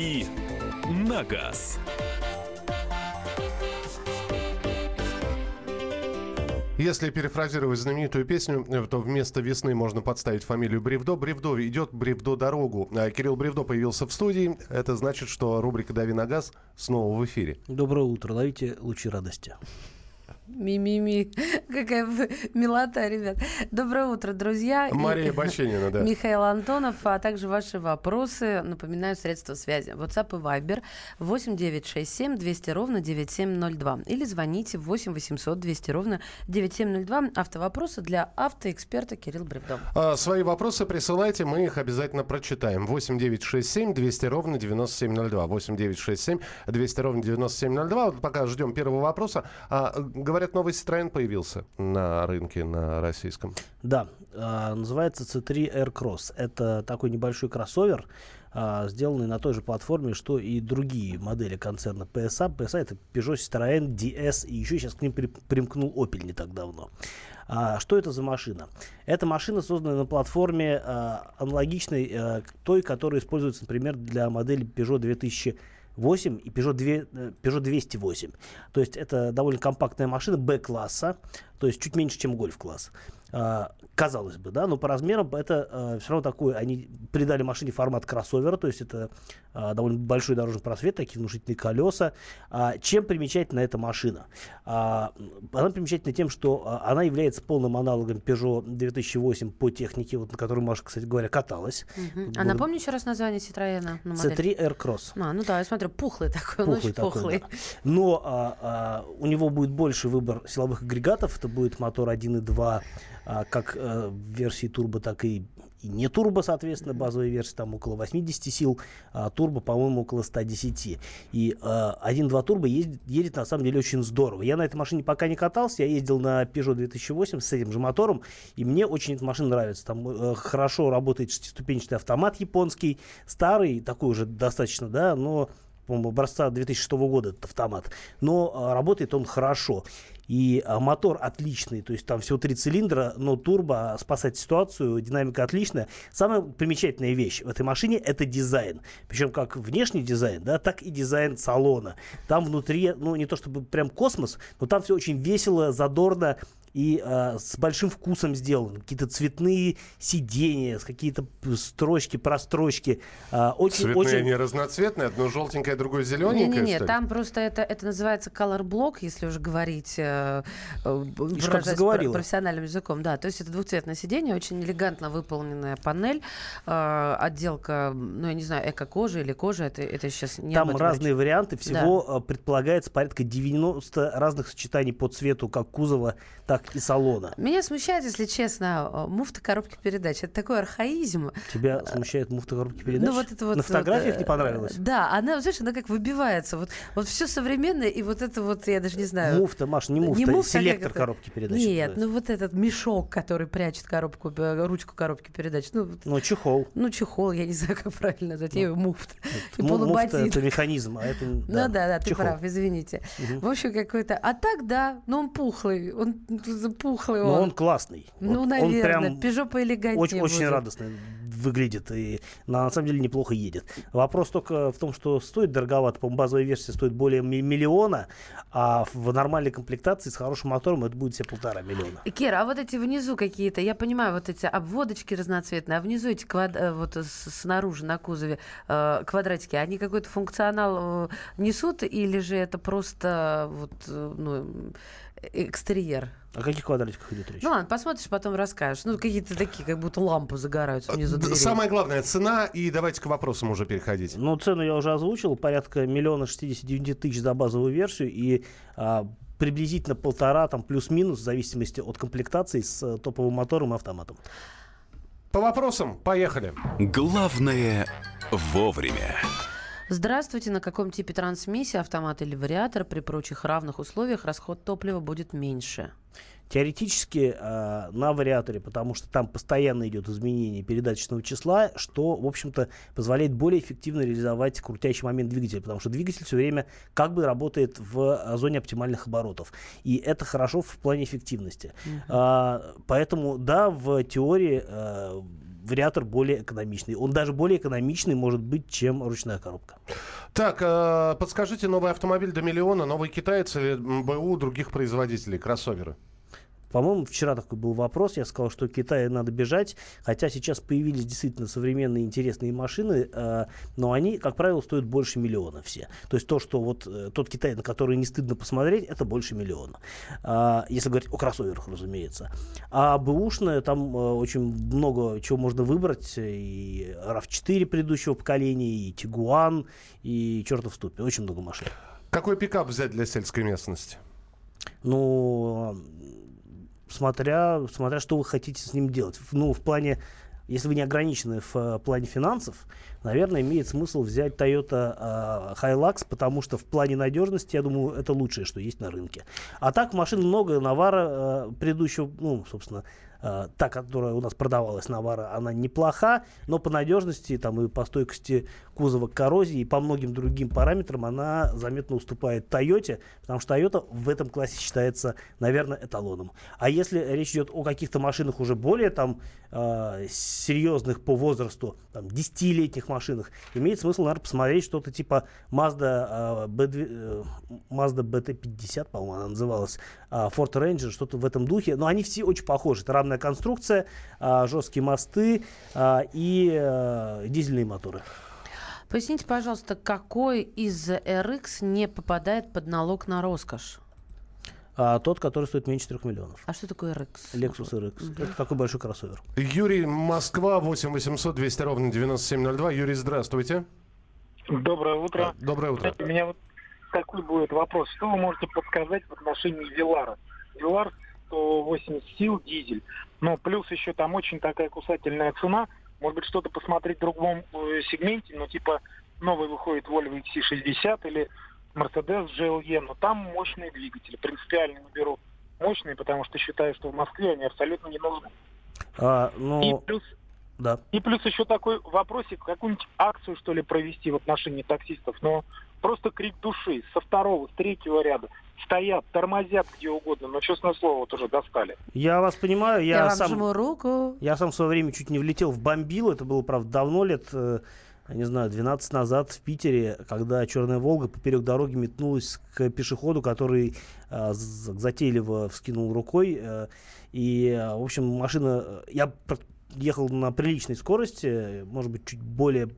«Дави на газ». Если перефразировать знаменитую песню, э, то вместо весны можно подставить фамилию Бревдо. Бревдо идет Бревдо дорогу. А Кирилл Бревдо появился в студии. Это значит, что рубрика «Дави на газ» снова в эфире. Доброе утро. Ловите лучи радости. Ми-ми-ми. Какая милота, ребят. Доброе утро, друзья. Мария Баченина, да. Михаил Антонов, а также ваши вопросы. Напоминаю, средства связи. WhatsApp и Viber 8 967 200 ровно 9702. Или звоните 8 800 200 ровно 9702. Автовопросы для автоэксперта Кирилл Бревдо. А, свои вопросы присылайте, мы их обязательно прочитаем. 8 967 200 ровно 9702. 8 967 200 ровно 9702. Вот пока ждем первого вопроса. А, говорят, новый Citroёn появился на рынке, на российском. Да, э, называется C3 Air Cross. Это такой небольшой кроссовер, э, сделанный на той же платформе, что и другие модели концерна PSA. PSA это Peugeot, Citroёn, DS, и еще сейчас к ним при, примкнул Opel не так давно. А, что это за машина? Эта машина создана на платформе а, аналогичной а, той, которая используется, например, для модели Peugeot 2000 8 и Peugeot, 2, Peugeot 208. То есть это довольно компактная машина Б-класса, то есть чуть меньше, чем гольф-класс. А, казалось бы, да, но по размерам это а, все равно такое, они придали машине формат кроссовера, то есть это а, довольно большой дорожный просвет, такие внушительные колеса. А, чем примечательна эта машина? А, она примечательна тем, что а, она является полным аналогом Peugeot 2008 по технике, вот, на которой Маша, кстати говоря, каталась. Угу. А напомни еще раз название Citroёn. C3 Air Cross. А, ну да, я смотрю, пухлый такой, пухлый он очень такой, пухлый. Да. Но а, а, у него будет больше выбор силовых агрегатов, это будет мотор 1.2 а, как а, в версии турбо, так и, и не турбо, соответственно, базовая версия там около 80 сил, а турбо, по-моему, около 110. И а, 1.2 турбо ездит, едет на самом деле очень здорово. Я на этой машине пока не катался, я ездил на Peugeot 2008 с этим же мотором, и мне очень эта машина нравится. Там э, хорошо работает шестиступенчатый автомат японский, старый, такой уже достаточно, да, но по-моему, образца 2006 года этот автомат. Но а, работает он хорошо. И а, мотор отличный, то есть там всего три цилиндра, но турбо спасает ситуацию, динамика отличная. Самая примечательная вещь в этой машине это дизайн. Причем как внешний дизайн, да, так и дизайн салона. Там внутри, ну не то чтобы прям космос, но там все очень весело, задорно, и э, с большим вкусом сделаны. Какие-то цветные сиденья, какие-то строчки, прострочки. Э, очень, Цветные, очень... не разноцветные, одно желтенькое, другое зелененькое? Не-не-не, там просто это, это называется color block, если уже говорить э, выражаясь профессиональным языком. Да, то есть это двухцветное сиденье, очень элегантно выполненная панель, э, отделка, ну я не знаю, эко-кожа или кожа, это, это сейчас не Там разные речь. варианты, всего да. предполагается порядка 90 разных сочетаний по цвету, как кузова, так и салона. Меня смущает, если честно, э, муфта коробки передач. Это такой архаизм. Тебя смущает муфта коробки передач? Ну, вот это вот, На фотографиях вот, не понравилось? Да, она, знаешь, она как выбивается. Вот, вот все современное, и вот это вот, я даже не знаю. Муфта, Маш, не муфта, не муфта селектор коробки передач. Нет, ну вот этот мешок, который прячет коробку, ручку коробки передач. Ну, ну чехол. Ну, чехол, я не знаю, как правильно назвать. Ну, муфта. Муфта — это механизм, а это Ну да, да, ты прав, извините. В общем, какой-то... А так, да, но он пухлый, он пухлый. Но он классный. Ну, наверное. Пежо поэлегантнее Очень, очень радостный выглядит и на, на самом деле неплохо едет. Вопрос только в том, что стоит дороговато. По-моему, базовая версия стоит более миллиона, а в нормальной комплектации с хорошим мотором это будет все полтора миллиона. Кира, а вот эти внизу какие-то, я понимаю, вот эти обводочки разноцветные, а внизу эти квад... Э, вот снаружи на кузове э, квадратики, они какой-то функционал э, несут или же это просто вот, ну, экстерьер? О каких квадратиках идет речь? Ну ладно, посмотришь, потом расскажешь. Ну, какие-то такие, как будто лампы загораются внизу дверей. Самое главное, цена, и давайте к вопросам уже переходить. Ну, цену я уже озвучил, порядка миллиона шестидесяти девяти тысяч за базовую версию, и а, приблизительно полтора, там, плюс-минус, в зависимости от комплектации, с э, топовым мотором и автоматом. По вопросам, поехали. Главное вовремя. Здравствуйте. На каком типе трансмиссии, автомат или вариатор, при прочих равных условиях расход топлива будет меньше? Теоретически э, на вариаторе, потому что там постоянно идет изменение передаточного числа, что, в общем-то, позволяет более эффективно реализовать крутящий момент двигателя, потому что двигатель все время как бы работает в зоне оптимальных оборотов. И это хорошо в плане эффективности. Uh-huh. Э, поэтому, да, в теории э, вариатор более экономичный. Он даже более экономичный может быть, чем ручная коробка. Так, э, подскажите, новый автомобиль до миллиона, новый китаец или БУ других производителей, кроссоверы? По-моему, вчера такой был вопрос, я сказал, что Китаю надо бежать, хотя сейчас появились действительно современные интересные машины, э, но они, как правило, стоят больше миллиона все. То есть то, что вот э, тот Китай, на который не стыдно посмотреть, это больше миллиона. Э, если говорить о кроссоверах, разумеется. А бэушная, там э, очень много чего можно выбрать, и RAV4 предыдущего поколения, и Тигуан, и чертов ступе, очень много машин. Какой пикап взять для сельской местности? Ну, смотря, смотря что вы хотите с ним делать. Ну, в плане, если вы не ограничены в э, плане финансов, наверное, имеет смысл взять Toyota э, Hilux, потому что в плане надежности, я думаю, это лучшее, что есть на рынке. А так машин много, Навара э, предыдущего, ну, собственно, э, та, которая у нас продавалась, Навара, она неплоха, но по надежности там, и по стойкости кузова к коррозии и по многим другим параметрам она заметно уступает Тойоте, потому что Toyota в этом классе считается, наверное, эталоном. А если речь идет о каких-то машинах уже более там э, серьезных по возрасту, там, 10-летних машинах, имеет смысл, наверное, посмотреть что-то типа Mazda, э, B2, э, Mazda BT50, по-моему, она называлась, э, Ford Ranger, что-то в этом духе. Но они все очень похожи. Это равная конструкция, э, жесткие мосты э, и э, дизельные моторы. Поясните, пожалуйста, какой из RX не попадает под налог на роскошь? А тот, который стоит меньше 3 миллионов. А что такое RX? Lexus RX. Это такой большой кроссовер. Юрий, Москва, 8 800 200 ровно 9702. Юрий, здравствуйте. Доброе утро. Доброе утро. Знаете, у меня вот такой будет вопрос. Что вы можете подсказать в отношении Вилара? Вилар 180 сил, дизель. Но плюс еще там очень такая кусательная цена. Может быть, что-то посмотреть в другом э, сегменте, ну, типа, новый выходит Volvo XC60 или Mercedes GLE, но там мощные двигатели. Принципиально не беру мощные, потому что считаю, что в Москве они абсолютно не нужны. А, ну, И плюс да. и плюс еще такой вопросик, какую-нибудь акцию, что ли, провести в отношении таксистов. Но просто крик души со второго, с третьего ряда. Стоят, тормозят где угодно, но, честное слово, вот уже достали. Я вас понимаю, я, Я, вам сам... жму руку. Я сам в свое время чуть не влетел в бомбилу. Это было, правда, давно, лет, э, я не знаю, 12 назад в Питере, когда черная «Волга» поперек дороги метнулась к пешеходу, который э, затейливо вскинул рукой. э, и, э, в общем, машина... э, Я ехал на приличной скорости, может быть, чуть более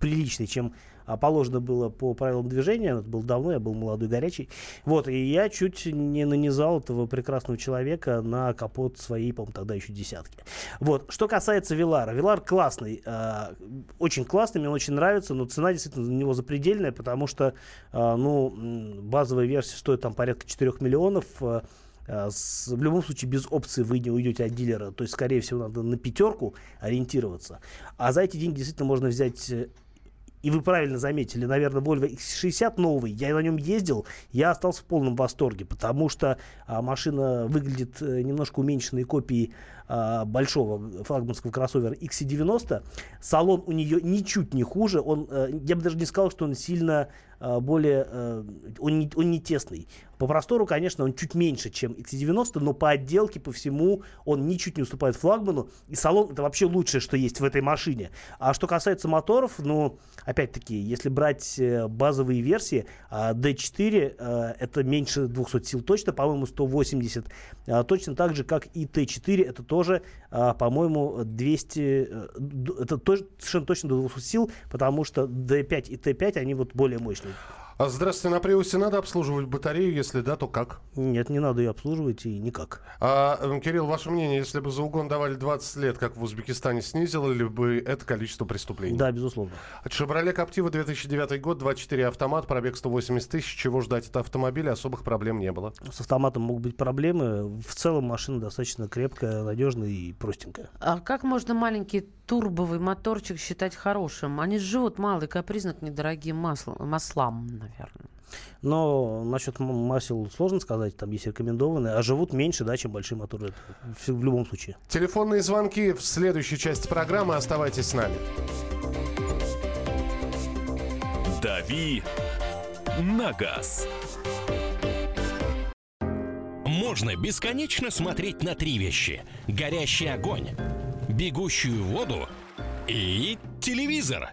приличной, чем положено было по правилам движения. Это было давно, я был молодой, горячий. Вот, и я чуть не нанизал этого прекрасного человека на капот своей, по-моему, тогда еще десятки. Вот, что касается Вилара. Вилар классный, э, очень классный, мне он очень нравится, но цена действительно на него запредельная, потому что, э, ну, базовая версия стоит там порядка 4 миллионов, э, э, с- в любом случае без опции вы не уйдете от дилера, то есть, скорее всего, надо на пятерку ориентироваться. А за эти деньги действительно можно взять э, и вы правильно заметили, наверное, Volvo X60 новый, я на нем ездил, я остался в полном восторге, потому что а, машина выглядит э, немножко уменьшенной копией а, большого флагманского кроссовера XC90. Салон у нее ничуть не хуже, он, э, я бы даже не сказал, что он сильно а, более, э, он, не, он не тесный. По простору, конечно, он чуть меньше, чем XC90, но по отделке, по всему, он ничуть не уступает флагману. И салон это вообще лучшее, что есть в этой машине. А что касается моторов, ну, опять-таки, если брать э, базовые версии, а, D4 э, это меньше 200 сил точно, по-моему, 180. А, Точно так же, как и T4, это тоже, а, по-моему, 200, э, это тоже совершенно точно до 200 сил, потому что D5 и T5, они вот более мощные. А, Здравствуйте, на Приусе надо обслуживать батарею? Если да, то как? Нет, не надо ее обслуживать и никак. А, э, Кирилл, ваше мнение, если бы за угон давали 20 лет, как в Узбекистане, снизило ли бы это количество преступлений? Да, безусловно. Шевроле Коптива 2009 год, 24 автомат, пробег 180 тысяч. Чего ждать от автомобиля? Особых проблем не было. С автоматом могут быть проблемы. В целом машина достаточно крепкая, надежная и простенькая. А как можно маленький турбовый моторчик считать хорошим? Они живут мало и капризно к недорогим маслам, маслам, наверное. Но насчет масел сложно сказать, там есть рекомендованные, а живут меньше, да, чем большие моторы. В любом случае. Телефонные звонки в следующей части программы. Оставайтесь с нами. «Дави на газ». Можно бесконечно смотреть на три вещи. Горящий огонь, бегущую воду и телевизор.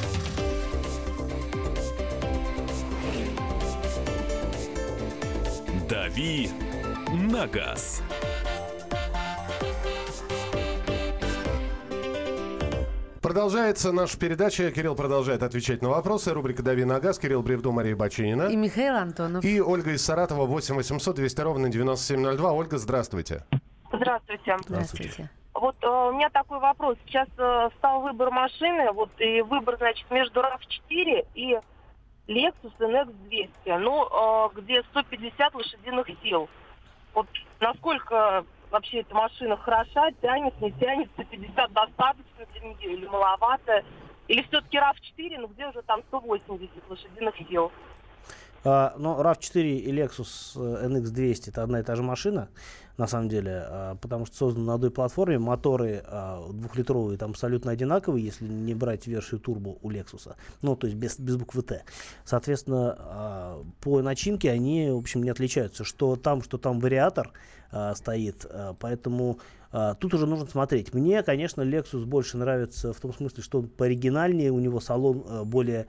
«Дави на газ». Продолжается наша передача. Кирилл продолжает отвечать на вопросы. Рубрика «Дави на газ». Кирилл Бревду, Мария Бачинина. И Михаил Антонов. И Ольга из Саратова, 8 800 200 ровно 9702. Ольга, здравствуйте. Здравствуйте. Здравствуйте. Вот э, у меня такой вопрос. Сейчас э, стал выбор машины, вот и выбор, значит, между RAV4 и Lexus NX 200, ну, э, где 150 лошадиных сил. Вот насколько вообще эта машина хороша, тянет, не тянет, 150 достаточно для нее или маловато? Или все-таки RAV4, ну где уже там 180 лошадиных сил? А, но RAV4 и Lexus э, NX200 это одна и та же машина, на самом деле, а, потому что созданы на одной платформе. Моторы а, двухлитровые там абсолютно одинаковые, если не брать версию турбо у Lexus. Ну, то есть без, без буквы Т. Соответственно, по начинке они, в общем, не отличаются. Что там, что там вариатор стоит. Поэтому тут уже нужно смотреть. Мне, конечно, Lexus больше нравится в том смысле, что он пооригинальнее, у него салон а, более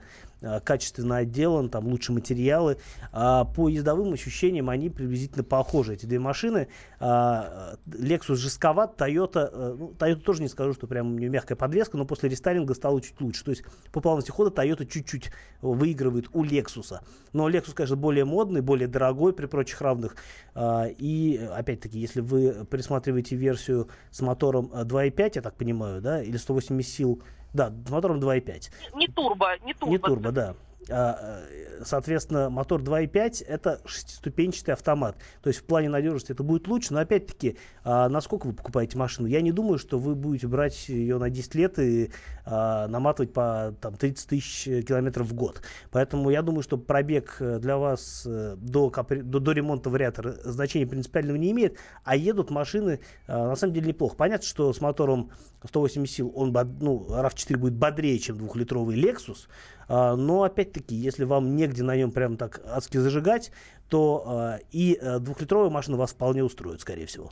качественно отделан, там лучше материалы. А по ездовым ощущениям они приблизительно похожи, эти две машины. А, Lexus жестковат, Toyota, а, ну, Toyota тоже не скажу, что прям у нее мягкая подвеска, но после рестайлинга стало чуть лучше. То есть по плавности хода Toyota чуть-чуть выигрывает у Lexus. Но Lexus, конечно, более модный, более дорогой при прочих равных. А, и опять-таки, если вы присматриваете версию с мотором 2.5, я так понимаю, да, или 180 сил, да, мотором 2.5. Не турбо, не турбо. Не турбо, да. А, э, Соответственно, мотор 2.5 это шестиступенчатый автомат. То есть в плане надежности это будет лучше. Но опять-таки, а, насколько вы покупаете машину? Я не думаю, что вы будете брать ее на 10 лет и а, наматывать по там, 30 тысяч километров в год. Поэтому я думаю, что пробег э, для вас э, до, до, до ремонта вариатора значения принципиального не имеет. А едут машины на самом деле неплохо. Понятно, что с мотором 180 сил он, ну, RAV4 будет бодрее, чем двухлитровый Lexus. А, но опять-таки, если вам негде на нем прям так адски зажигать, то а, и а, двухлитровая машина вас вполне устроит, скорее всего.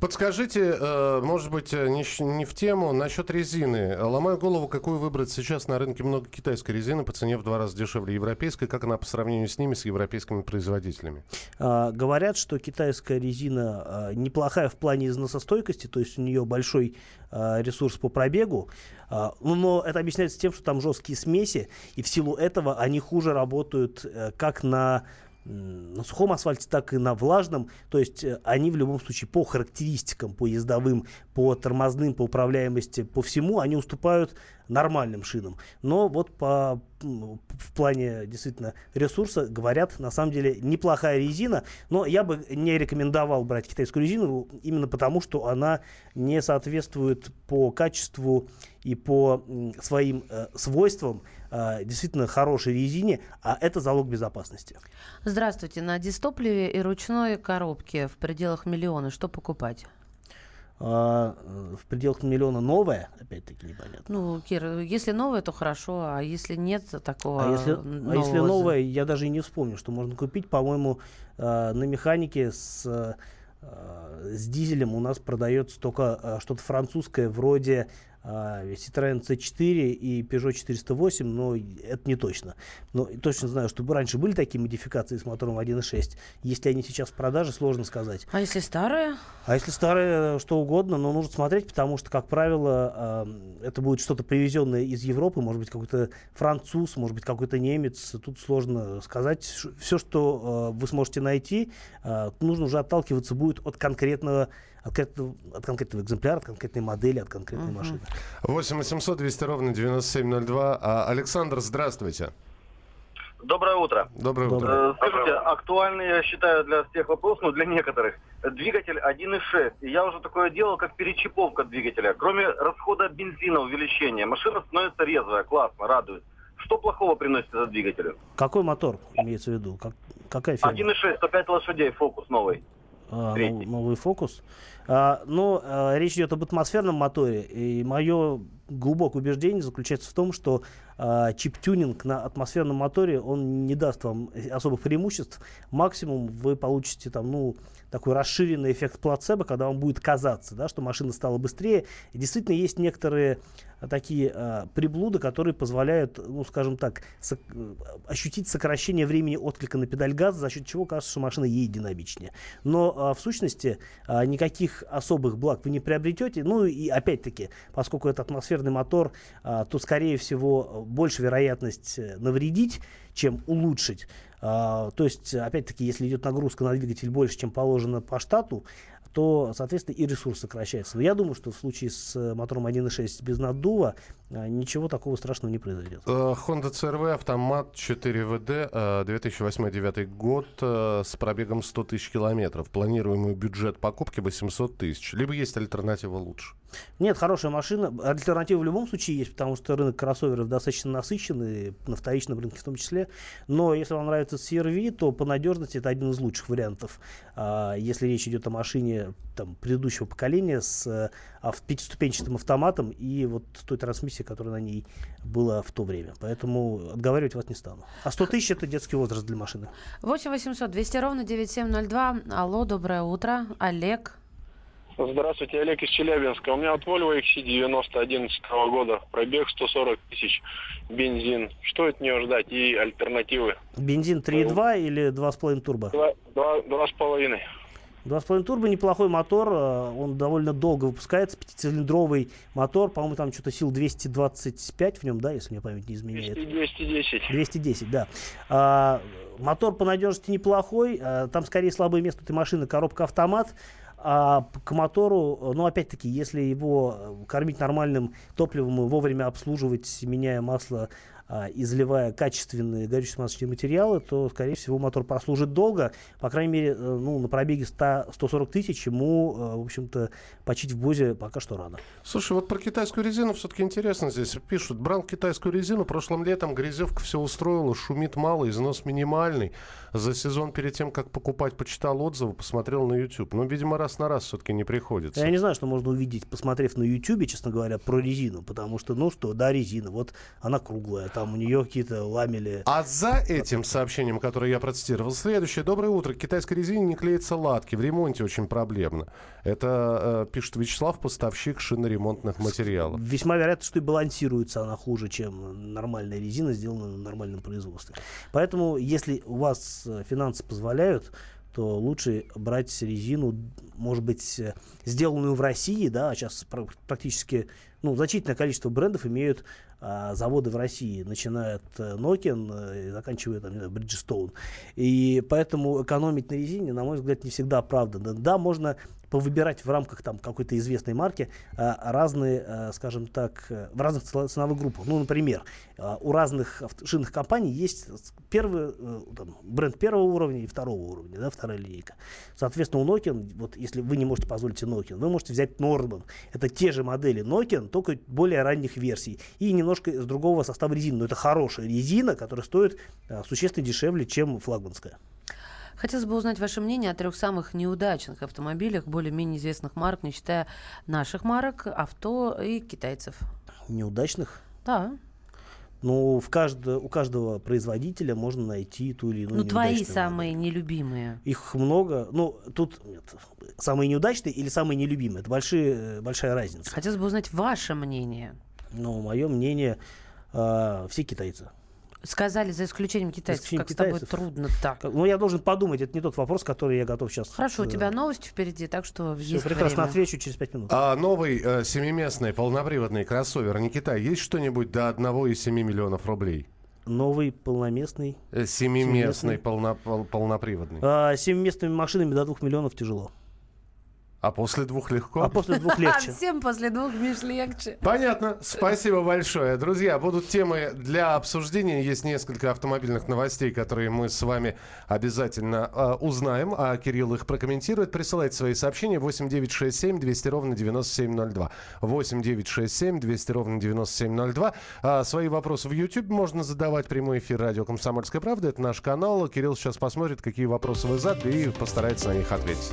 Подскажите, э, может быть, э, не, в тему, насчет резины. Ломаю голову, какую выбрать сейчас на рынке много китайской резины по цене в два раза дешевле европейской. Как она по сравнению с ними, с европейскими производителями? А, говорят, что китайская резина а, неплохая в плане износостойкости, то есть у нее большой а, ресурс по пробегу, ну, но это объясняется тем, что там жесткие смеси, и в силу этого они хуже работают э, как на на сухом асфальте, так и на влажном. То есть э, они в любом случае по характеристикам, по ездовым, по тормозным, по управляемости, по всему, они уступают нормальным шинам. Но вот по, в плане действительно ресурса, говорят, на самом деле неплохая резина. Но я бы не рекомендовал брать китайскую резину именно потому, что она не соответствует по качеству и по своим э, свойствам э, действительно хорошей резине, а это залог безопасности. Здравствуйте. На дистопливе и ручной коробке в пределах миллиона что покупать? А, э, в пределах миллиона новая, опять-таки, непонятно. Ну, Кир, если новое, то хорошо, а если нет такого А если, нового... а если новая, я даже и не вспомню, что можно купить. По-моему, э, на механике с, э, с дизелем у нас продается только что-то французское, вроде Citroёn C4 и Peugeot 408, но это не точно. Но точно знаю, что раньше были такие модификации с мотором 1.6. Если они сейчас в продаже, сложно сказать. А если старое? А если старое, э, что угодно, но нужно смотреть, потому что, как правило, это будет что-то привезенное из Европы, может быть, какой-то француз, может быть, какой-то немец. Тут сложно сказать. Все, что э, вы сможете найти, э, нужно уже отталкиваться будет от конкретного, от конкретного, от конкретного экземпляра, от конкретной модели, от конкретной машины. 8 800 200 ровно 9702. А, Александр, здравствуйте. Доброе утро. Доброе утро. Э, Скажите, актуальный, я считаю, для всех вопрос, ну, для некоторых, двигатель 1.6. И я уже такое делал, как перечиповка двигателя. Кроме расхода бензина, увеличения, машина становится резвая, классно, радует. что плохого приносит этот двигатель? Какой мотор имеется в виду? Как, какая фирма? 1.6, 105 лошадей, фокус новый. А, Третий. нов- новый фокус. А, но а, речь идет об атмосферном моторе, и мое глубокое убеждение заключается в том, что а, чип-тюнинг на атмосферном моторе, он не даст вам особых преимуществ. Максимум вы получите там, ну, такой расширенный эффект плацебо, когда вам будет казаться, да, что машина стала быстрее. И действительно есть некоторые а, такие а, приблуды, которые позволяют, ну, скажем так, сок- э, ощутить сокращение времени отклика на педаль газа, за счет чего кажется, что машина едет динамичнее. Но а, в сущности а, никаких особых благ вы не приобретете. Ну и опять-таки, поскольку это атмосферный мотор, а, то скорее всего больше вероятность э, навредить, чем улучшить. А, то есть, опять-таки, если идет нагрузка на двигатель больше, чем положено по штату, то, соответственно, и ресурс сокращается. Но я думаю, что в случае с э, мотором 1.6 без наддува а, ничего такого страшного не произойдет. Э, Honda CRV, автомат 4WD, э, 2008-2009 год, э, с пробегом 100 тысяч километров. Планируемый бюджет покупки 800 тысяч. Либо есть альтернатива лучше. Нет, хорошая машина. Альтернатива в любом случае есть, потому что рынок кроссоверов достаточно насыщенный, на вторичном рынке в том числе. Но если вам нравится CRV, то по надежности это один из лучших вариантов. А, если речь идет о машине там, предыдущего поколения с э, пятиступенчатым автоматом и вот той трансмиссией, которая на ней была в то время. Поэтому отговаривать вас не стану. А 100 тысяч это детский возраст для машины. 8 800 200 ровно 9702. Алло, доброе утро. Олег. Здравствуйте, Олег из Челябинска. У меня от Volvo XC90 11 года. Пробег 140 тысяч. Бензин. Что от нее ждать и альтернативы? Бензин 3.2 или 2.5 турбо? Два, два, два с половиной. 2.5 турбо неплохой мотор, э, он довольно долго выпускается, пятицилиндровый мотор, по-моему, там что-то сил 225 в нем, да, если мне память не изменяет. 210. 210, да. А, мотор по надежности неплохой, а, там скорее слабое место этой машины коробка автомат. А к мотору, ну, опять-таки, если его э, кормить нормальным топливом и вовремя обслуживать, меняя масло а, и заливая качественные горючие смазочные материалы, то, скорее всего, мотор прослужит долго. По крайней мере, э, ну, на пробеге 100, 140 тысяч ему, э, в общем-то, почить в Бозе пока что рано. Слушай, вот про китайскую резину все-таки интересно здесь. Пишут, брал китайскую резину, прошлым летом грязевка все устроила, шумит мало, износ минимальный. За сезон перед тем, как покупать, почитал отзывы, посмотрел на YouTube. Но, видимо, раз на раз все-таки не приходится. Я не знаю, что можно увидеть, посмотрев на YouTube, честно говоря, про резину. Потому что, ну что, да, резина, вот она круглая, там у нее какие-то ламели. А за этим сообщением, которое я процитировал, следующее. Доброе утро. К китайской резине не клеятся латки. В ремонте очень проблемно. Это э, пишет Вячеслав, поставщик шиноремонтных материалов. Весьма вероятно, что и балансируется она хуже, чем нормальная резина, сделанная на нормальном производстве. Поэтому, если у вас э, финансы позволяют, то лучше брать резину, может быть, э, сделанную в России, да, а сейчас пр- практически, ну, значительное количество брендов имеют а, заводы в России, начиная от э, Nokian и заканчивая, там, не знаю, Bridgestone. И поэтому экономить на резине, на мой взгляд, не всегда оправданно. Да, можно повыбирать в рамках там какой-то известной марки а, разные, а, скажем так, э, в разных ценовых группах. Ну, например, у разных шинных компаний есть с- первый э, там, бренд первого уровня и второго уровня, да, вторая линейка. Соответственно, у Nokia, вот если вы не можете позволить себе Nokia, вы можете взять Norman. Это те же модели Nokia, только более ранних версий. И немножко из другого состава резины. Но это хорошая резина, которая стоит существенно дешевле, чем флагманская. Хотелось бы узнать ваше мнение о трех самых неудачных автомобилях более-менее известных марок, не считая наших марок, авто и китайцев. Неудачных. Да. Ну, в каждо- у каждого производителя можно найти ту или иную Ну, твои самые модель. нелюбимые. Их много. Ну, тут нет, самые неудачные или самые нелюбимые. Это большие, большая разница. Хотелось бы узнать ваше мнение. Но мое мнение, а, все китайцы. Сказали, за исключением китайцев, исключением как с тобой китайцев. трудно так. Как- Ну, я должен подумать, это не тот вопрос, который я готов сейчас. Хорошо, у тебя новости впереди, так что Все, есть прекрасно время. отвечу через пять минут. А новый э, семиместный полноприводный кроссовер Никита, есть что-нибудь до 1,7 миллионов рублей? Новый полноместный. Э, Семиместный полно- пол- полноприводный. А, семиместными машинами до двух миллионов тяжело. А после двух легко? А после двух легче. Всем после двух, Миш, легче. Понятно. Спасибо большое. Друзья, будут темы для обсуждения. Есть несколько автомобильных новостей, которые мы с вами обязательно э, узнаем, а Кирилл их прокомментирует. Присылайте свои сообщения 8967 200 ровно 9702. 8967 200 ровно 9702. А, свои вопросы в YouTube можно задавать. Прямой эфир радио «Комсомольская правда». Это наш канал. Кирилл сейчас посмотрит, какие вопросы вы задали и постарается на них ответить.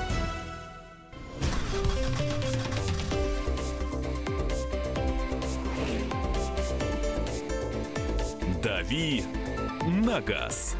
На газ».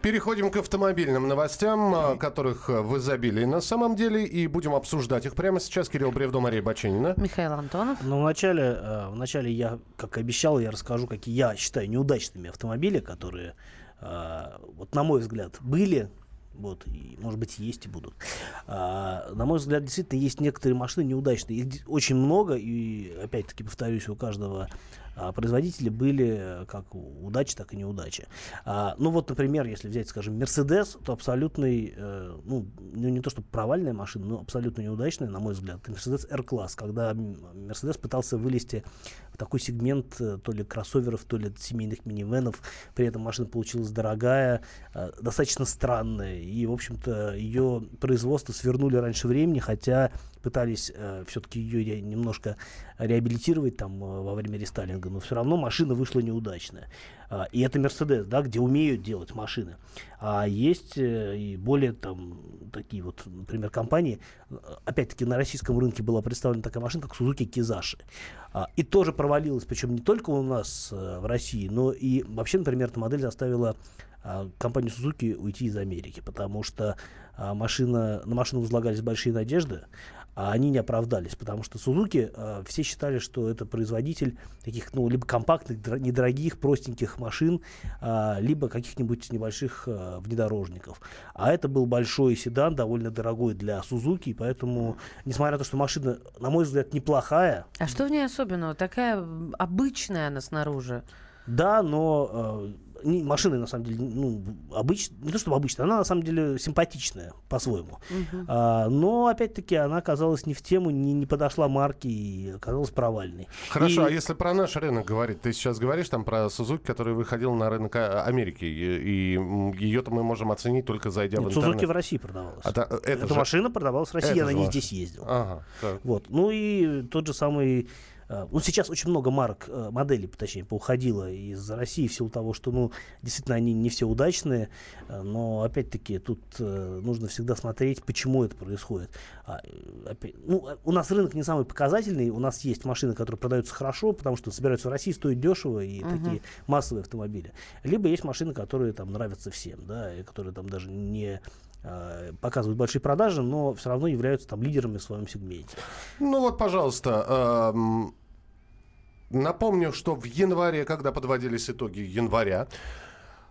Переходим к автомобильным новостям, а, которых а, в изобилии на самом деле, и будем обсуждать их прямо сейчас. Кирилл Бревдо, Мария Баченина. Михаил Антонов. Ну, вначале, э, вначале я, как и обещал, я расскажу, какие я считаю неудачными автомобили, которые, э, вот на мой взгляд, были вот, и, может быть, есть и будут. А, на мой взгляд, действительно, есть некоторые машины неудачные. Их очень много, и, опять-таки, повторюсь, у каждого а, производителя были э, как удачи, так и неудачи. А, ну, вот, например, если взять, скажем, Мерседес, то абсолютный, э, ну, ну, не то чтобы провальная машина, но абсолютно неудачная, на мой взгляд, это Мерседес R-класс, когда Мерседес пытался вылезти в такой сегмент э, то ли кроссоверов, то ли семейных минивенов. При этом машина получилась дорогая, э, достаточно странная. И, в общем-то, ее производство свернули раньше времени, хотя пытались э, все-таки ее немножко реабилитировать там э, во время рестайлинга, но все равно машина вышла неудачная. А, и это Мерседес, да, где умеют делать машины. А есть э, и более там такие вот, например, компании. Э, Опять-таки на российском рынке была представлена такая машина, как Kizashi. А, и тоже провалилась, причем не только у нас э, в России, но и вообще, например, эта модель заставила а, компанию Suzuki уйти из Америки, потому что а, машина, на машину возлагались большие надежды, а они не оправдались, потому что Suzuki а, все считали, что это производитель таких, ну, либо компактных, недорогих, простеньких машин, а, либо каких-нибудь небольших а, внедорожников. А это был большой седан, довольно дорогой для Suzuki, и поэтому, несмотря на то, что машина, на мой взгляд, неплохая, А что в ней особенного? Такая обычная она снаружи. Да, но э, не, машина на самом деле, ну, обычная, не то чтобы обычная, она на самом деле симпатичная по-своему. А, но опять-таки она оказалась не в тему, не, не подошла марке и оказалась провальной. Хорошо, И- а если про наш рынок говорить, ты сейчас говоришь там про Сузуки, который выходил на рынок а, Америки, и, ее-то мы можем оценить только зайдя в Нет, интернет. Suzuki в России продавалась. А та- это Эта же- машина продавалась в России, это я на ней здесь ездил. Ага, так. Вот. Ну и тот же самый... э, Ну, сейчас очень много марок, э, моделей, точнее, поуходило из России в силу того, что, ну, действительно, они не все удачные, э, но, опять-таки, тут нужно всегда смотреть, почему это происходит. А, ну, у нас рынок не самый показательный, у нас есть машины, которые продаются хорошо, потому что собираются в России, стоят дешево, и такие массовые автомобили. Либо есть машины, которые там нравятся всем, да, и которые там даже не показывают большие продажи, но все равно являются там лидерами в своем сегменте. Ну вот, пожалуйста, эм, напомню, что в январе, когда подводились итоги января,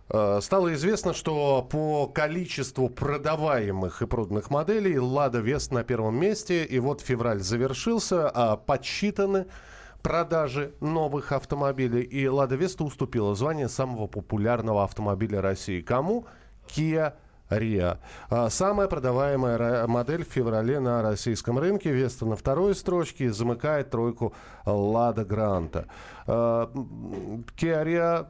э, стало известно, что по количеству продаваемых и проданных моделей Лада Вест на первом месте. И вот февраль завершился, а подсчитаны продажи новых автомобилей. И Лада Веста уступила звание самого популярного автомобиля России. Кому? Kia Риа. А, Самая продаваемая модель в феврале на российском рынке. Веста на второй строчке замыкает тройку Лада Гранта. А, Kia Rio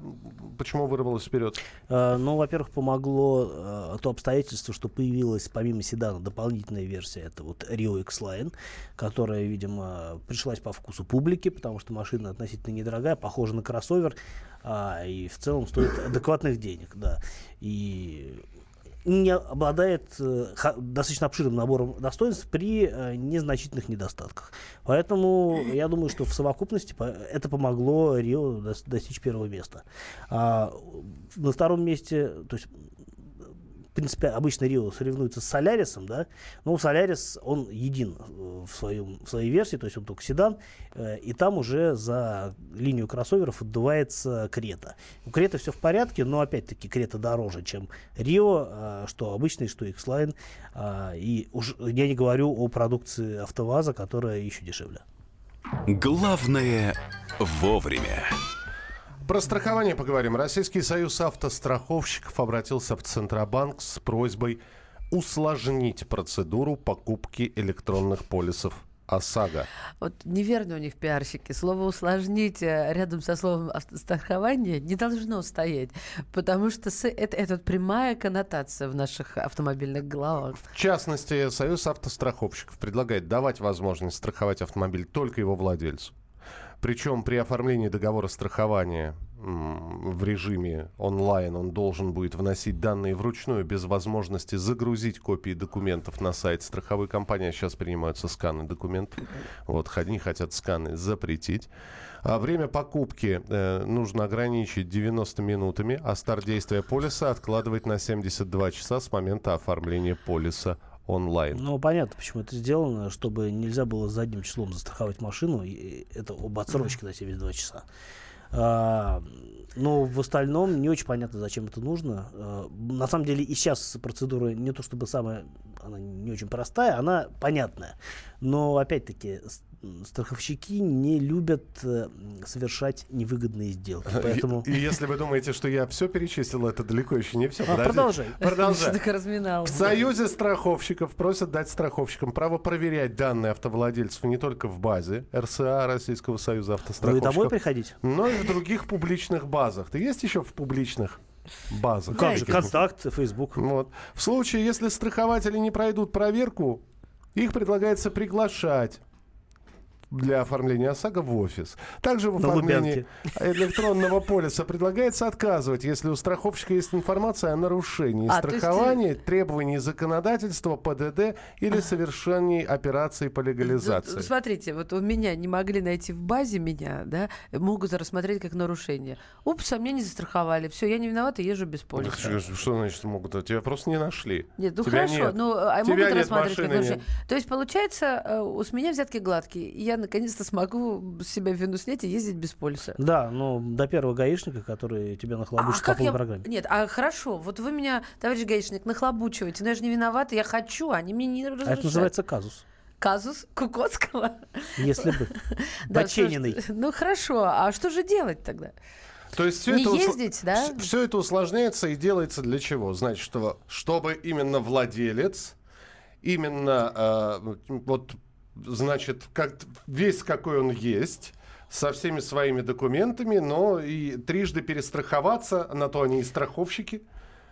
почему вырвалась вперед? Э, Ну, во-первых, помогло то обстоятельство, что появилась помимо седана дополнительная версия, это вот Rio X-Line, которая, видимо, пришлась по вкусу публики, потому что машина относительно недорогая, похожа на кроссовер, а, и в целом стоит адекватных денег, да. И не обладает э, достаточно обширным набором достоинств при э, незначительных недостатках. Поэтому я думаю, что в совокупности это помогло Рио дос- достичь первого места. А, на втором месте, то есть принципе, обычно Рио соревнуется с Солярисом, да, но Солярис, он един э, в, своем, в своей версии, то есть он только седан, э, и там уже за линию кроссоверов отдувается Крета. У Крета все в порядке, но опять-таки Крета дороже, чем Рио, э, что обычный, что X-Line, и уж я не говорю о продукции АвтоВАЗа, которая еще дешевле. Главное вовремя. Про страхование поговорим. Российский союз автостраховщиков обратился в Центробанк с просьбой усложнить процедуру покупки электронных полисов ОСАГО. Вот неверно у них пиарщики. Слово «усложнить» э, рядом со словом «страхование» не должно стоять, потому что это, это прямая коннотация в наших автомобильных головах. В частности, Союз автостраховщиков предлагает давать возможность страховать автомобиль только его владельцу. Причем при оформлении договора страхования в режиме онлайн он должен будет вносить данные вручную без возможности загрузить копии документов на сайт страховой компании. А Сейчас принимаются сканы документов. Вот, одни хотят сканы запретить. А время покупки э, нужно ограничить 90 минутами, а старт действия полиса откладывать на 72 часа с момента оформления полиса онлайн. Ну, понятно, почему это сделано, чтобы нельзя было задним числом застраховать машину. И это об отсрочке на 72 часа. А, но в остальном не очень понятно, зачем это нужно. А, на самом деле и сейчас процедура не то чтобы самая, она не очень простая, она понятная. Но опять-таки страховщики не любят э, совершать невыгодные сделки. Поэтому... И, и если вы думаете, что я все перечислил, это далеко еще не все. А, продолжай. Продолжай. Так разминал. В Союзе страховщиков просят дать страховщикам право проверять данные автовладельцев не только в базе РСА Российского Союза Ну и автостраховщиков, домой приходить? но и в других публичных базах. Ты есть еще в публичных базах? Как же, контакт, Facebook. Вот. В случае, если страхователи не пройдут проверку, их предлагается приглашать для оформления ОСАГО в офис. Также в оформлении электронного полиса предлагается отказывать, если у страховщика есть информация о нарушении А, есть, страхования, требований законодательства, ПДД или совершении операций по легализации. Ну, Смотрите, вот у меня не могли найти в базе меня, да, могут рассмотреть как нарушение. Упс, а меня не застраховали. Все, я не виновата, езжу без полиса. Что, что значит могут? Тебя просто не нашли. Нет, ну Тебя хорошо, нет. ну а Тебя могут нет, рассматривать как нарушение. нет. То есть получается, э, у- с меня взятки гладкие, я наконец-то смогу с себя вину снять и ездить без полиса. Да, но до первого гаишника, который тебя нахлобучит по как полной я... программе. Нет, а хорошо, вот вы меня, товарищ гаишник, нахлобучиваете, но я же не виновата, я хочу, а они мне не А разрешают. это называется казус. Казус Кукоцкого. Если бы. Да, слушайте, Ну хорошо, а что же делать тогда? То есть все Не это, усл- ездить, да? Все это усложняется и делается для чего? Значит, что, чтобы именно владелец, именно э, вот, значит, как, весь какой он есть, со всеми своими документами, но и трижды перестраховаться, на то они и страховщики.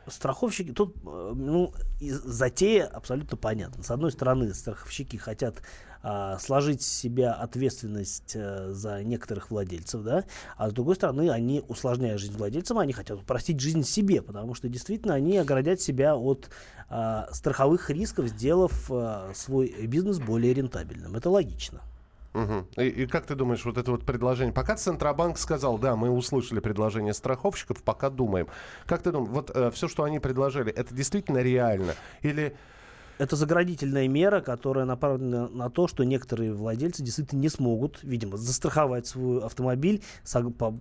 Страховщики, тут, э, ну, затея абсолютно понятна. С одной стороны, страховщики хотят а, сложить себя ответственность э, за некоторых владельцев, да, а с другой стороны, они, усложняя жизнь владельцам, они хотят упростить жизнь себе, потому что действительно они оградят себя от а, страховых рисков, сделав а, свой бизнес более рентабельным. Это логично. Мгм. И, и как ты думаешь, вот это вот предложение? Пока Центробанк сказал, да, мы услышали предложение страховщиков, пока думаем. Как ты думаешь, вот все, что они предложили, это действительно реально? Или Это заградительная мера, которая направлена на то, что некоторые владельцы действительно не смогут, видимо, застраховать свой автомобиль по,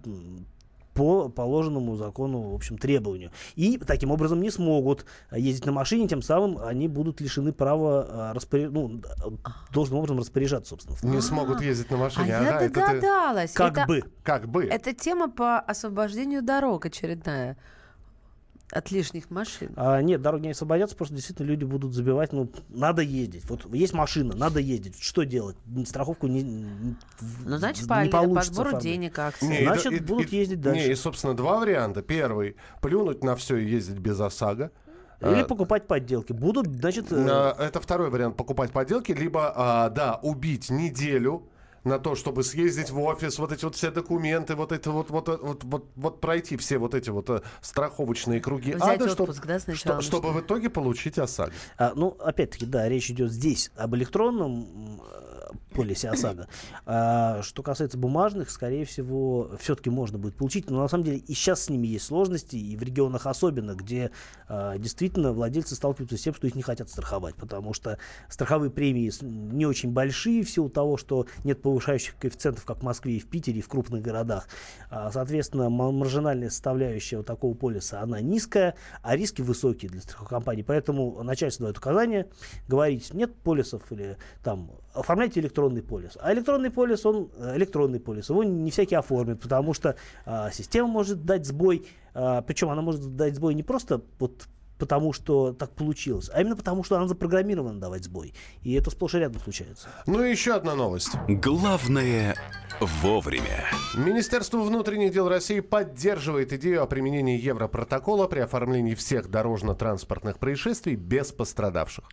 по положенному закону, в общем, требованию. И таким образом не смогут ездить на машине, тем самым они будут лишены права а, распоря- ну, д- должным образом распоряжаться, собственно. не смогут ездить на А машине? я Ага, это ты- догадалась. Как это, бы. Как бы. это тема по освобождению дорог очередная от лишних машин. А, нет, дороги не освободятся, просто действительно люди будут забивать, ну, надо ездить. Вот есть машина, надо ездить. Что делать? Страховку не, не- Ну, значит, не по, по получится сбору оформить. денег акции. Не, Значит, и- будут и- ездить Не, дальше. и, собственно, два варианта. Первый – плюнуть на все и ездить без ОСАГО. Или А, покупать подделки. Будут, значит, э, Это второй вариант – покупать подделки. Либо, а, да, убить неделю на то, чтобы съездить в офис, вот эти вот все документы, вот это вот, вот, вот, вот, вот пройти все вот эти вот э, страховочные круги Взять ада, чтоб- отпуск, да, сначала что- чтобы в итоге получить ОСАГО. А, ну, опять-таки, да, речь идет здесь об электронном полисе ОСАГО. А, что касается бумажных, скорее всего, все-таки можно будет получить. Но на самом деле и сейчас с ними есть сложности, и в регионах особенно, где а, действительно владельцы сталкиваются с тем, что их не хотят страховать, потому что страховые премии не очень большие в силу того, что нет повышающих коэффициентов, как в Москве и в Питере, и в крупных городах. А, соответственно, ма- маржинальная составляющая вот такого полиса, она низкая, а риски высокие для страховых компаний. Поэтому начальство дает указание говорить, нет полисов или там оформляйте электронный полис. А электронный полис, он э, электронный полис, его не всякий оформит, потому что а, система может дать сбой, а, причем она может дать сбой не просто вот потому что так получилось, а именно потому что она запрограммирована давать сбой. И это сплошь и рядом случается. Ну и еще одна новость. Главное вовремя. Министерство внутренних дел России поддерживает идею о применении Европротокола при оформлении всех дорожно-транспортных происшествий без пострадавших.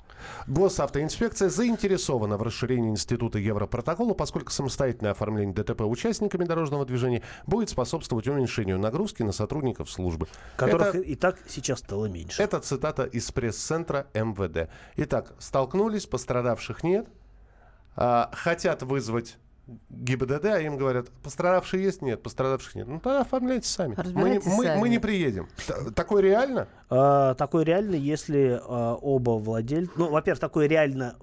Госавтоинспекция заинтересована в расширении института Европротокола, поскольку самостоятельное оформление ДТП участниками дорожного движения будет способствовать уменьшению нагрузки на сотрудников службы. Которых Это- и так сейчас стало меньше. это цитата из пресс-центра МВД. Итак, столкнулись, пострадавших нет. А, хотят вызвать ГИБДД, а им говорят, пострадавшие есть? Нет, пострадавших нет. Ну, тогда оформляйте сами. Мы мы- сами. мы не приедем. Т- Такое реально? А, такое реально, если а, оба владельца... Ну, во-первых, такое реально...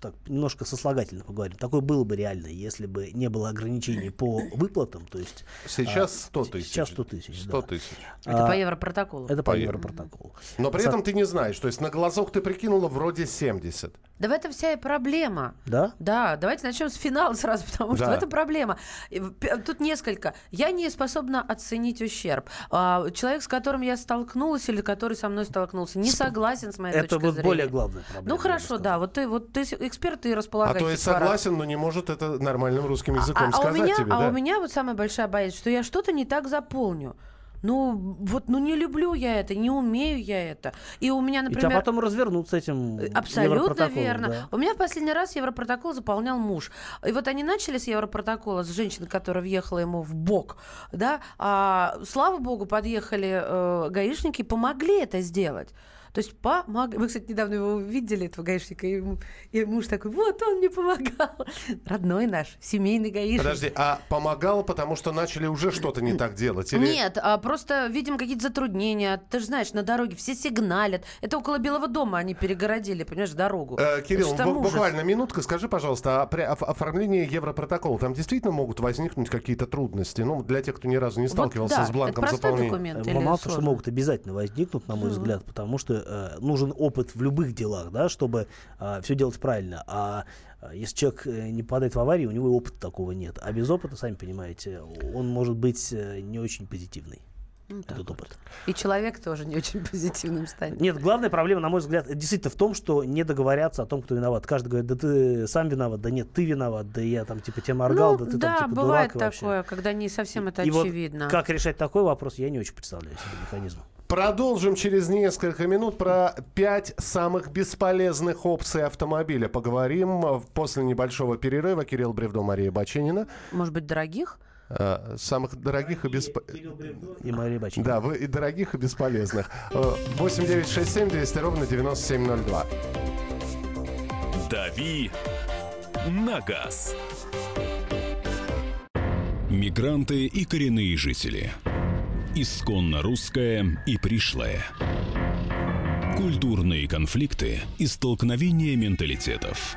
Так, немножко сослагательно поговорим. Такое было бы реально, если бы не было ограничений по выплатам. То есть, Сейчас а, 100 тысяч. Сейчас 100 тысяч, 100 да. тысяч. Это А, по Европротоколу. Это по По- Европротоколу. Но при этом ты не знаешь. То есть на глазок ты прикинула вроде 70. Да в этом вся и проблема. Да? Да, давайте начнем с финала сразу, потому что Да. в этом проблема. И Тут несколько. Я не способна оценить ущерб. А, человек, с которым я столкнулась или который со мной столкнулся, не согласен с моей Это точки вот зрения. более главная проблема. Ну хорошо, да, вот ты вот ты эксперт и А располагаешь. то есть согласен, но не может это нормальным русским языком а, а у сказать меня, тебе, а да? у меня вот самая большая боязнь, что я что-то не так заполню. Ну, вот, ну не люблю я это, не умею я это. И у меня, И тебя например... потом развернут с этим Абсолютно верно. да. У меня в последний раз Европротокол заполнял муж. И вот они начали с Европротокола, с женщины, которая въехала ему в бок, да, а слава богу, подъехали э, гаишники, помогли это сделать. То есть помогли. Мы, кстати, недавно его видели, этого гаишника, и, ему- и муж такой, вот он мне помогал. Родной наш, семейный гаишник. Подожди, а помогал, потому что начали уже что-то не так делать? Или... Нет, а просто, видимо, какие-то затруднения. Ты же знаешь, на дороге все сигналят. Это около Белого дома они перегородили, понимаешь, дорогу. Э, Кирилл, буквально минутка. Скажи, пожалуйста, а при оф- оформлении Европротокола там действительно могут возникнуть какие-то трудности? Ну, для тех, кто ни разу не Вот сталкивался да, с бланком это простой заполнения. документ или Мало того, что могут обязательно возникнуть, на мой взгляд, потому что э, нужен опыт в любых делах, да, чтобы все делать правильно. А э, если человек э, не попадает в аварию, у него опыта такого нет. А без опыта, сами понимаете, он может быть э, не очень позитивный. Ну, этот вот. опыт. И человек тоже не очень позитивным станет. Нет, главная проблема, на мой взгляд, действительно в том, что не договорятся о том, кто виноват. Каждый говорит, да ты сам виноват, да нет, ты виноват, да я там типа тебе моргал, ну, да ты да, там типа бывает дурак и вообще. такое, когда не совсем это И вот очевидно. как решать такой вопрос, я не очень представляю себе механизм. Продолжим через несколько минут про пять самых бесполезных опций автомобиля. Поговорим э, после небольшого перерыва. Кирилл Бревдо, Мария Баченина. Может быть, дорогих? Э, Самых дорогих и бесполезных. И Мария Баченина. Да, вы и дорогих, и бесполезных. Э, 8967 200 ровно 9702. «Дави на газ». Мигранты и коренные жители. Исконно русское и пришлое. Культурные конфликты и столкновения менталитетов.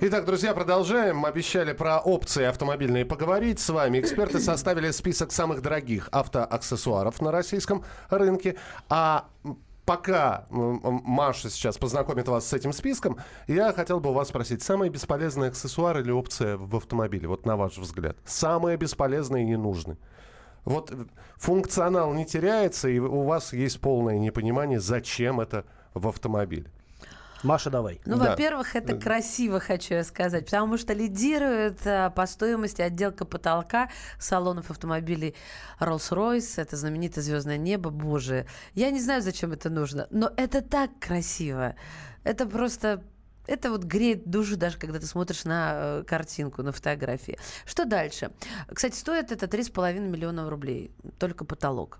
Итак, друзья, продолжаем. Обещали про опции автомобильные поговорить с вами. Эксперты составили список самых дорогих автоаксессуаров на российском рынке. А пока Маша сейчас познакомит вас с этим списком, я хотел бы у вас спросить, самые бесполезные аксессуары или опция в автомобиле, вот на ваш взгляд? Самые бесполезные и ненужные? Вот функционал не теряется, и у вас есть полное непонимание, зачем это в автомобиле. Маша, давай. Ну, Да. во-первых, это красиво, хочу я сказать, потому что лидирует а, по стоимости отделка потолка салонов автомобилей Rolls-Royce, это знаменитое звездное небо, боже. Я не знаю, зачем это нужно, но это так красиво. Это просто это вот греет душу, даже когда ты смотришь на э, картинку, на фотографии. Что дальше? Кстати, стоит это 3,5 миллиона рублей, только потолок.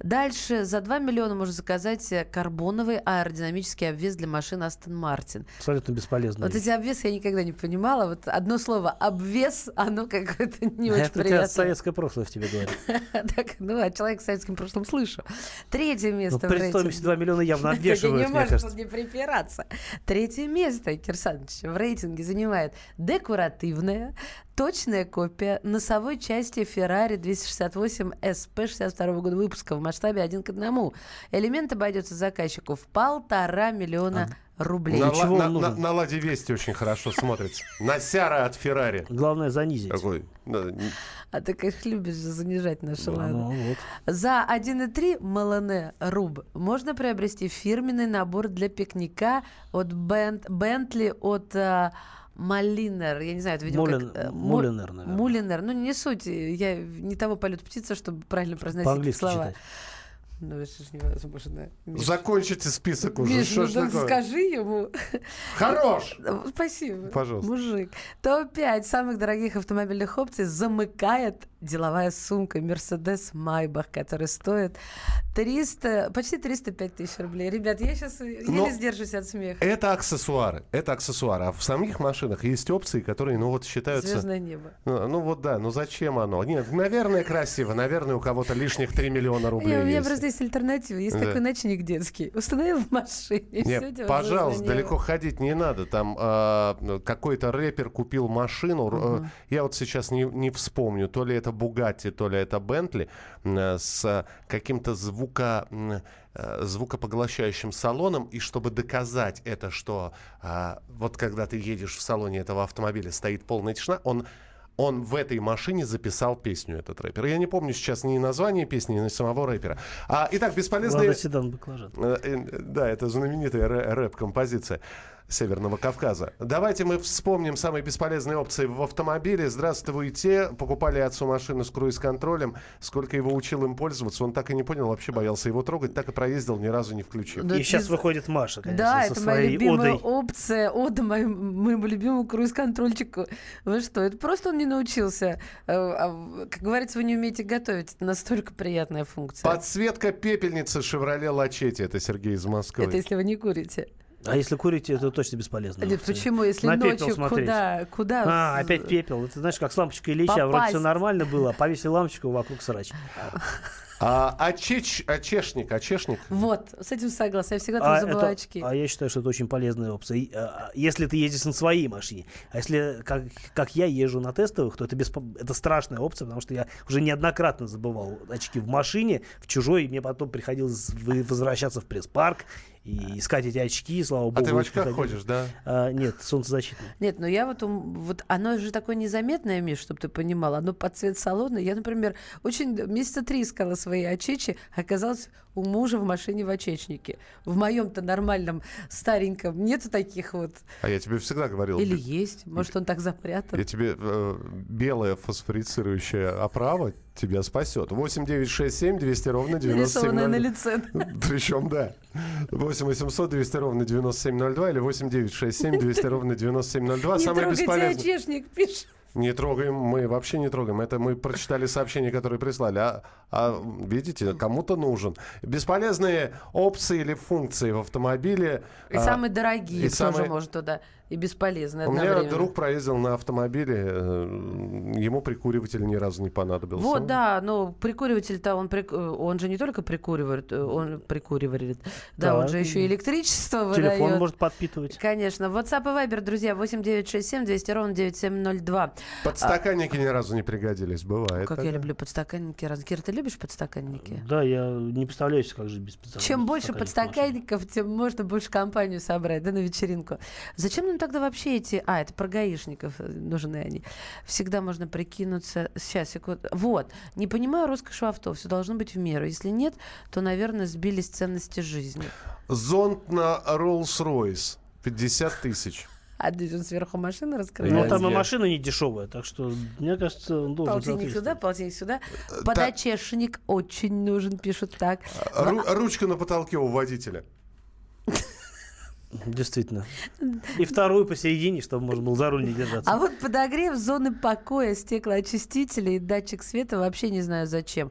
Дальше за 2 миллиона можно заказать э, карбоновый аэродинамический обвес для машин Aston Martin. Абсолютно бесполезно. Вот эти обвесы я никогда не понимала. Вот одно слово обвес, оно какое-то не очень Это приятное. советское прошлое в тебе говорит. Так, ну, а человек с советским прошлым слышу. Третье Ну, место в при рейтинге. стоимости 2 миллиона явно обвешивают, мне кажется. не припираться. Третье место, Кирсанович, в рейтинге занимает декоративная, точная копия носовой части Ferrari 268 SP 62 года выпуска в масштабе 1 к 1. Элемент обойдется заказчику в полтора миллиона рублей. На, чего на- нужен? на- на Ладе Вести очень хорошо смотрится. На Сяра от Феррари. Главное занизить. Такой, да, А ты, конечно, любишь же занижать наши лады. Ну, вот. За 1,3 Малане Руб можно приобрести фирменный набор для пикника от Бент, Бентли от а, Малинер. Я не знаю, это, видимо, Мулин- как... э, Му- Мулинер, наверное. Мулинер. Ну, не суть. Я не того полет птица, чтобы правильно произносить По-английски слова. читать. Ну, это же невозможно. Миш, Закончите список уже. Миш, Что ну ж да такое? скажи ему. Хорош! Ну, Спасибо. Пожалуйста. Мужик. Топ-5 самых дорогих автомобильных опций замыкает деловая сумка Mercedes Maybach, которая стоит 300, почти 305 тысяч рублей. Ребят, я сейчас еле Но- сдерживаюсь от смеха. Это аксессуары. Это аксессуары. А в самих машинах есть опции, которые, ну вот, считаются... Звездное небо. Ну, ну вот да, ну зачем оно? Нет, наверное, красиво. Наверное, у кого-то лишних 3 миллиона рублей Не, у меня есть. просто есть альтернатива. Есть Да. такой ночник детский. Установил в машине. Нет, пожалуйста, далеко небо. ходить не надо. Там а, какой-то рэпер купил машину. э, Я вот сейчас не, не вспомню, то ли это Бугатти, то ли это Бентли э, с каким-то звука м, э, звукопоглощающим салоном, и чтобы доказать это, что а, вот когда ты едешь в салоне этого автомобиля, стоит полная тишина, он он в этой машине записал песню, этот рэпер. Я не помню сейчас ни название песни, ни самого рэпера. А, итак, бесполезные... Лада седан баклажан. Э, Да, это знаменитая рэ- рэп-композиция Северного Кавказа. Давайте мы вспомним самые бесполезные опции в автомобиле. Здравствуйте. Покупали отцу машину с круиз-контролем. Сколько его учил им пользоваться, он так и не понял, вообще боялся его трогать, так и проездил, ни разу не включив. Да И сейчас без- выходит Маша, конечно, Да, со это моя своей любимая одой. опция, ода моему, моему любимому круиз-контрольчику. Вы что, это просто он не научился. Э, а, Как говорится, вы не умеете готовить. Это настолько приятная функция. Подсветка пепельницы «Шевроле Лачетти». Это Сергей из Москвы. Это если вы не курите. А если курите, это точно бесполезно. Нет, почему? Если На пепел ночью смотреть. куда? куда А, опять пепел. Это знаешь, как с лампочкой Ильича. Вроде все Попасть. нормально было, а повесили лампочку вокруг срач. А, очеч- очешник, очешник. Вот, с этим согласна. Я всегда А, там забыла это- очки. а я считаю, что это очень полезная опция. А, Если ты едешь на своей машине, а если, как, как я езжу на тестовых, то это, беспо- это страшная опция, потому что я уже неоднократно забывал очки в машине, в чужой, и мне потом приходилось возвращаться в пресс-парк и искать эти очки, слава богу. А ты в очках ходишь, да? А, нет, солнцезащитные. Нет, ну я вот, вот оно же такое незаметное, Миш, чтобы ты понимал. Оно под цвет салона. Я, например, очень месяца три искала свои очечи, оказалось у мужа в машине в очечнике. В моем-то нормальном стареньком нету таких вот. А я тебе всегда говорил. Или б- есть, может он так запрятан. Я тебе э, белая фосфорицирующая оправа тебя спасет. 8 9 6 7 200 ровно 9702. Нарисованное на лице. Причем, да. 8 800 200 ровно 9702 или 8 9 6 7 200 ровно 9702. Не Самое трогайте бесполезное. очечник, пишет. Не трогаем, мы вообще не трогаем. Это мы прочитали сообщение, которое прислали. А, а, видите, кому-то нужен. Бесполезные опции или функции в автомобиле. И а, самые дорогие и тоже самые- может туда. И бесполезные У меня друг проездил на автомобиле, э, ему прикуриватель ни разу не понадобился. Вот, да, но прикуриватель-то он, прик- э, он же не только прикуривает, э, он прикуривает, да, он Так. же еще и электричество Телефон выдает. может подпитывать. Конечно. WhatsApp и Viber, друзья, 8967 200 ровно 9702. Подстаканники ни разу не пригодились, бывает. Как так. я люблю подстаканники. Кира, ты любишь подстаканники? Да, я не представляю, себе, как жить без подстаканников. Чем больше подстаканников, тем можно больше компанию собрать, да, на вечеринку. Зачем нам зачем тогда вообще эти... А, это про гаишников э, нужны они. Всегда можно прикинуться... Сейчас, секунду. Вот. Не понимаю роскошь авто. Все должно быть в меру. Если нет, то, наверное, сбились ценности жизни. Зонт на Rolls-Royce. 50 тысяч. А здесь он сверху машины Ну, раскрывает. там и машина не дешевая, так что, мне кажется, он должен Полтинник сюда, полтинник сюда. Э, Подочешник очень нужен, пишут так. Ру- ручка на потолке у водителя. Действительно. И вторую посередине, чтобы можно было за руль не держаться. А вот подогрев зоны покоя стеклоочистителя и датчик света вообще не знаю зачем.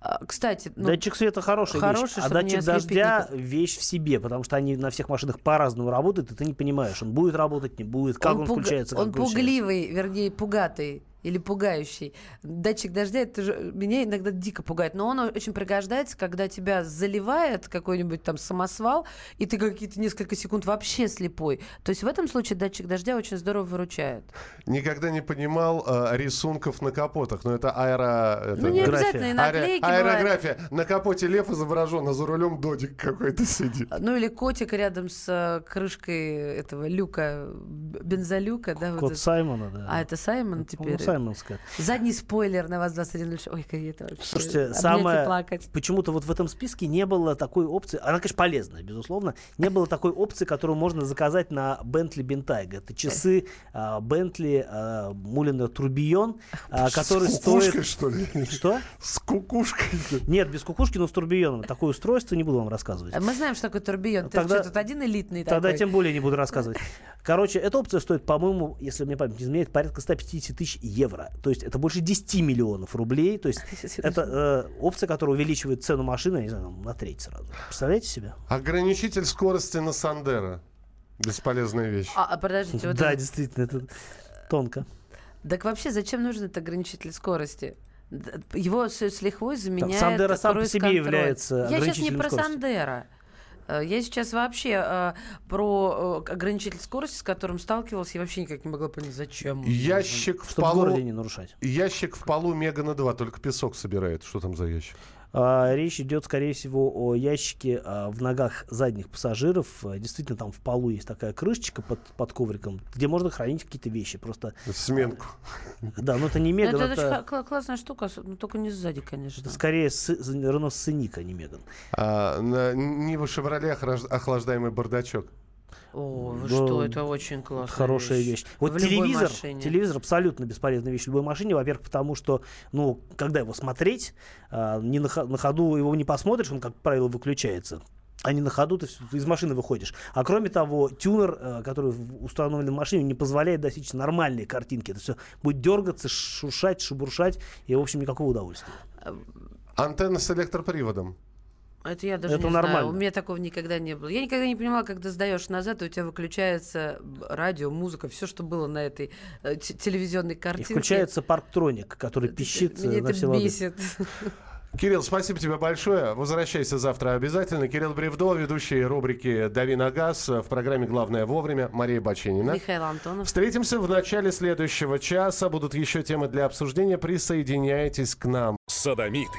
А, Кстати, ну, датчик света хорошая хороший, вещь, а датчик дождя вещь в себе, потому что они на всех машинах по-разному работают, и ты не понимаешь, он будет работать, не будет, как он, пуга- включается, как он выключается. пугливый, вернее, пугатый или пугающий. Датчик дождя, это же меня иногда дико пугает, но он очень пригождается, когда тебя заливает какой-нибудь там самосвал, и ты какие-то несколько секунд вообще слепой. То есть в этом случае датчик дождя очень здорово выручает. Никогда не понимал э, рисунков на капотах. Но это аэро... это, Ну, не обязательно, и Аэро- наклейки бывают. Аэрография. На капоте лев изображен, а за рулем додик какой-то сидит. Ну или котик рядом с э, крышкой этого люка, бензолюка, да, вот Код это. Саймона, да. А это Саймон теперь? Саймонская. Задний спойлер на вас 2106. Ой, как это вообще. Слушайте, самое... плакать. Почему-то вот в этом списке не было такой опции, она, конечно, полезная, безусловно, не было такой опции, которую можно заказать на Bentley Bentayga. Это часы а, Bentley а, Мулина Турбион, а, который С стоит... что ли? Что? С кукушкой. Нет, без кукушки, но с турбионом. Такое устройство не буду вам рассказывать. Мы знаем, что такое турбион. Ты Тогда- что, тут один элитный Тогда такой? тем более не буду рассказывать. Короче, эта опция стоит, по-моему, если мне память не изменяет, порядка 150 тысяч евро. То есть это больше 10 миллионов рублей. То есть это э, опция, которая увеличивает цену машины, я не знаю, на треть сразу. Представляете себе? Ограничитель скорости на Сандера. Бесполезная вещь. А, а подождите, вот да, это- действительно, это тонко. Так вообще зачем нужен этот ограничитель скорости? Его с, с лихвой заменяет Сандеро сам по себе круиз-контроль. является Я сейчас не про скорости. Сандера. Э, Я сейчас вообще э, про э, ограничитель скорости, с которым сталкивалась, я вообще никак не могла понять, зачем. Ящик в Чтобы в городе полу... не нарушать. Ящик в полу Мегана 2, только песок собирает. Что там за ящик? А, речь идет, скорее всего, о ящике а, в ногах задних пассажиров. А, действительно, там в полу есть такая крышечка под, под ковриком, где можно хранить какие-то вещи. Просто, Сменку. да, но это не Ну, Меган, это, это, очень кла- классная штука, но только не сзади, конечно. это скорее с- Рено Сценик, а не Меган. А, на Нива Шевроле охраж- охлаждаемый бардачок. О, вы Да, что, это очень классная Хорошая вещь. Вот В любой телевизор, машине. телевизор абсолютно бесполезная вещь в любой машине. Во-первых, потому что, ну, когда его смотреть, а, не на, на ходу его не посмотришь, он, как правило, выключается. А не на ходу ты из машины выходишь. А кроме того, тюнер, э, который установлен в машине, не позволяет достичь нормальной картинки. Это все будет дергаться, шуршать, шебуршать, и, в общем, никакого удовольствия. Антенна с электроприводом. Это я даже Это не нормально. знаю. У меня такого никогда не было. Я никогда не понимала, когда сдаешь назад, и у тебя выключается радио, музыка, все, что было на этой э, те- телевизионной И картинке. включается парктроник, который пищит э, Меня на это все лады. бесит. Кирилл, спасибо тебе большое. Возвращайся завтра обязательно. Кирилл Бревдо, ведущий рубрики «Дави на газ» в программе «Главное вовремя». Мария Баченина. Михаил Антонов. Встретимся в начале следующего часа. Будут еще темы для обсуждения. Присоединяйтесь к нам. Садомиты,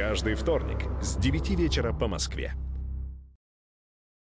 Каждый вторник с 9 вечера по Москве.